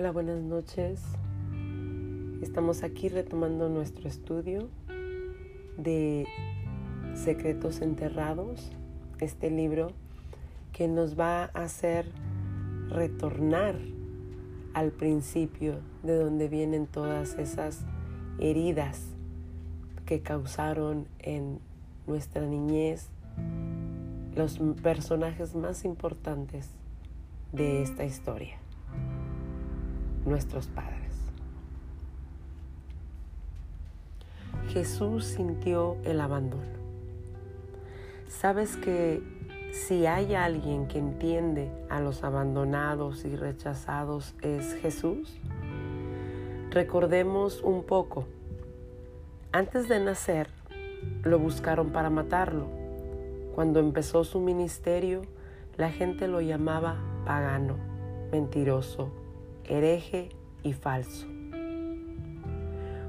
Hola, buenas noches. Estamos aquí retomando nuestro estudio de Secretos Enterrados, este libro que nos va a hacer retornar al principio de donde vienen todas esas heridas que causaron en nuestra niñez los personajes más importantes de esta historia nuestros padres. Jesús sintió el abandono. ¿Sabes que si hay alguien que entiende a los abandonados y rechazados es Jesús? Recordemos un poco. Antes de nacer, lo buscaron para matarlo. Cuando empezó su ministerio, la gente lo llamaba pagano, mentiroso, hereje y falso.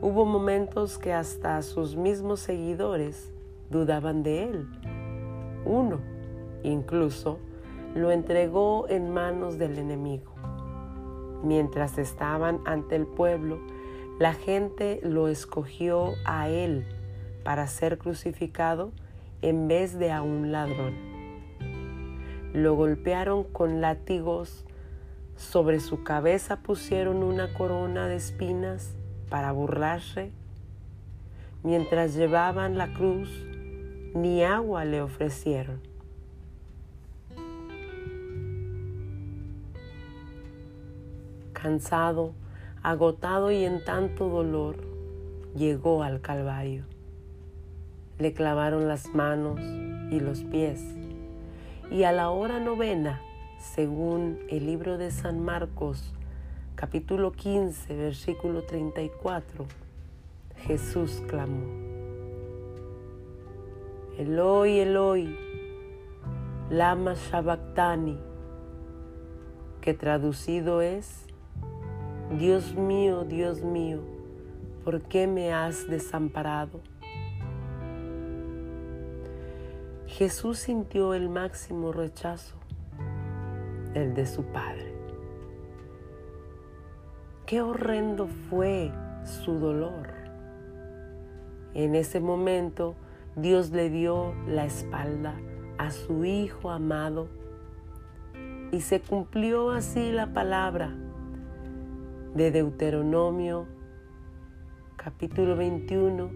Hubo momentos que hasta sus mismos seguidores dudaban de él. Uno, incluso, lo entregó en manos del enemigo. Mientras estaban ante el pueblo, la gente lo escogió a él para ser crucificado en vez de a un ladrón. Lo golpearon con látigos sobre su cabeza pusieron una corona de espinas para burlarse. Mientras llevaban la cruz, ni agua le ofrecieron. Cansado, agotado y en tanto dolor, llegó al Calvario. Le clavaron las manos y los pies, y a la hora novena según el libro de San Marcos, capítulo 15, versículo 34, Jesús clamó, Eloi, Eloi, lama sabactani, que traducido es, Dios mío, Dios mío, ¿por qué me has desamparado? Jesús sintió el máximo rechazo el de su padre. Qué horrendo fue su dolor. En ese momento Dios le dio la espalda a su Hijo amado y se cumplió así la palabra de Deuteronomio capítulo 21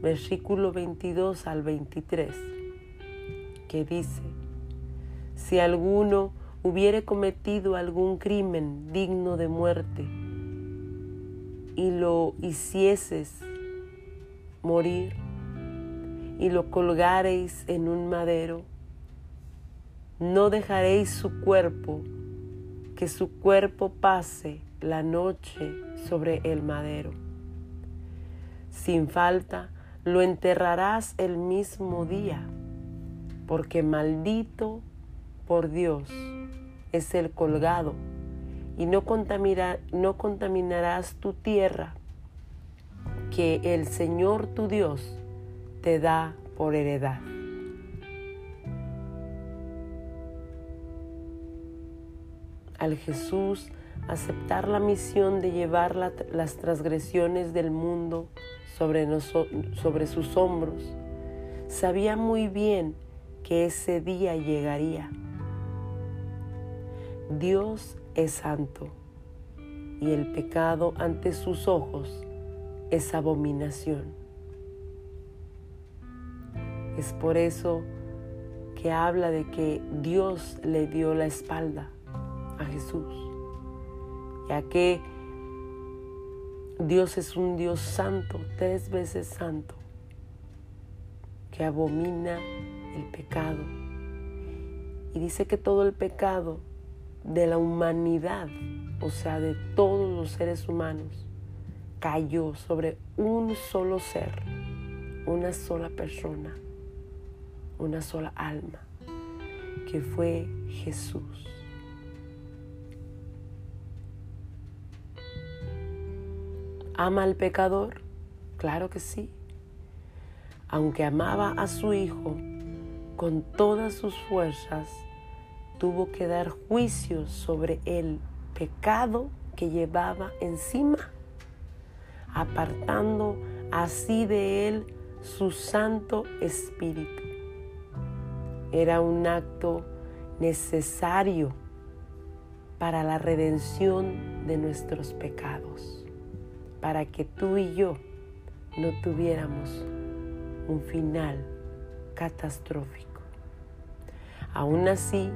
versículo 22 al 23 que dice, si alguno hubiere cometido algún crimen digno de muerte y lo hicieses morir y lo colgareis en un madero, no dejaréis su cuerpo, que su cuerpo pase la noche sobre el madero. Sin falta lo enterrarás el mismo día, porque maldito por Dios es el colgado, y no, no contaminarás tu tierra que el Señor tu Dios te da por heredad. Al Jesús aceptar la misión de llevar las transgresiones del mundo sobre, sobre sus hombros, sabía muy bien que ese día llegaría Dios es santo y el pecado ante sus ojos es abominación. Es por eso que habla de que Dios le dio la espalda a Jesús, ya que Dios es un Dios santo, tres veces santo, que abomina el pecado. Y dice que todo el pecado de la humanidad, o sea, de todos los seres humanos, cayó sobre un solo ser, una sola persona, una sola alma, que fue Jesús. ¿Ama al pecador? Claro que sí. Aunque amaba a su Hijo con todas sus fuerzas, tuvo que dar juicio sobre el pecado que llevaba encima, apartando así de él su Santo Espíritu. Era un acto necesario para la redención de nuestros pecados, para que tú y yo no tuviéramos un final catastrófico. Aún así,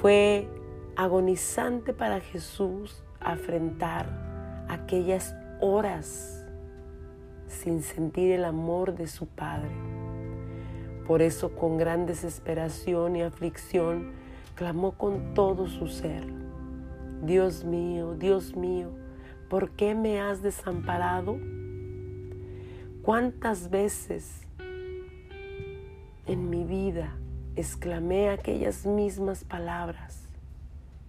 fue agonizante para Jesús afrontar aquellas horas sin sentir el amor de su Padre. Por eso con gran desesperación y aflicción clamó con todo su ser, Dios mío, Dios mío, ¿por qué me has desamparado? ¿Cuántas veces en mi vida exclamé aquellas mismas palabras?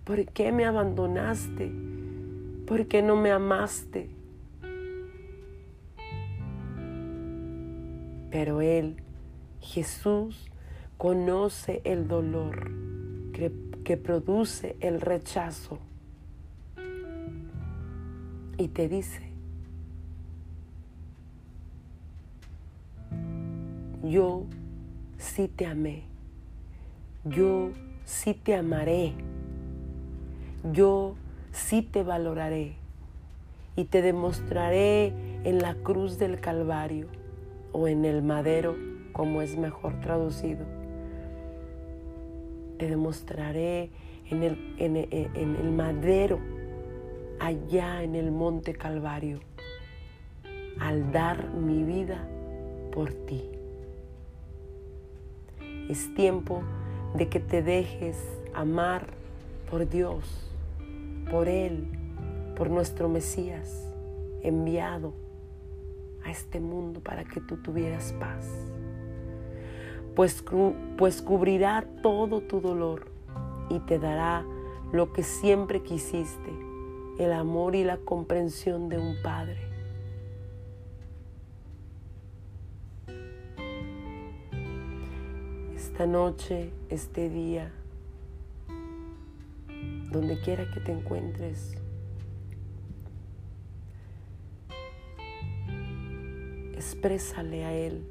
¿Por qué me abandonaste? ¿Por qué no me amaste? Pero Él, Jesús, conoce el dolor que, produce el rechazo y te dice, yo sí te amé, yo sí te amaré, yo sí te valoraré y te demostraré en la cruz del Calvario o en el madero, como es mejor traducido. Te demostraré en el, en, en el madero, allá en el monte Calvario, al dar mi vida por ti. Es tiempo de que te dejes amar por Dios, por Él, por nuestro Mesías enviado a este mundo para que tú tuvieras paz. Pues, pues cubrirá todo tu dolor y te dará lo que siempre quisiste, el amor y la comprensión de un Padre. Esta noche, este día, donde quiera que te encuentres. Exprésale a Él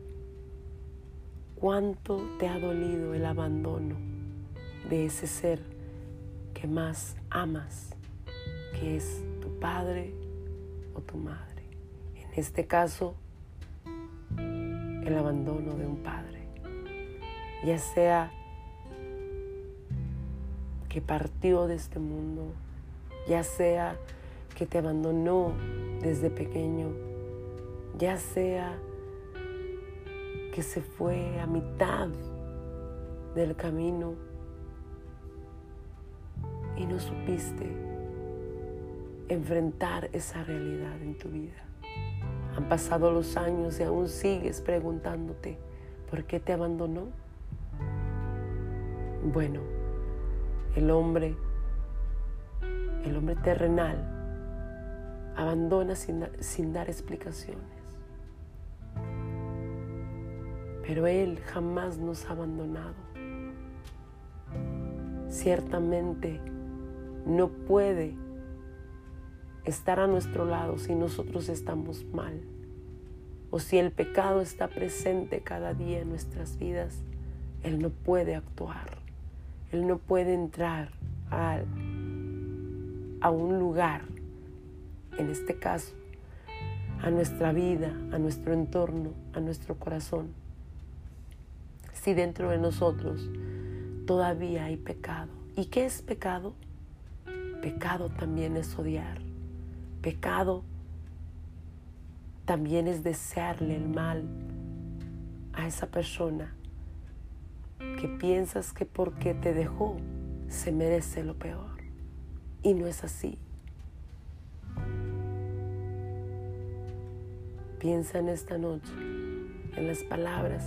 cuánto te ha dolido el abandono de ese ser que más amas, que es tu padre o tu madre. En este caso, el abandono de un padre ya sea que partió de este mundo, ya sea que te abandonó desde pequeño, ya sea que se fue a mitad del camino y no supiste enfrentar esa realidad en tu vida. Han pasado los años y aún sigues preguntándote, ¿por qué te abandonó? Bueno, el hombre, el hombre terrenal, abandona sin, dar explicaciones. Pero Él jamás nos ha abandonado. Ciertamente no puede estar a nuestro lado si nosotros estamos mal o si el pecado está presente cada día en nuestras vidas. Él no puede actuar. Él no puede entrar a, a un lugar, en este caso, a nuestra vida, a nuestro entorno, a nuestro corazón. Si dentro de nosotros todavía hay pecado. ¿Y qué es pecado? Pecado también es odiar. Pecado también es desearle el mal a esa persona que piensas que porque te dejó se merece lo peor. Y no es así. Piensa en esta noche, en las palabras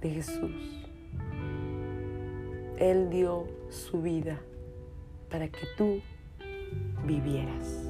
de Jesús. Él dio su vida para que tú vivieras.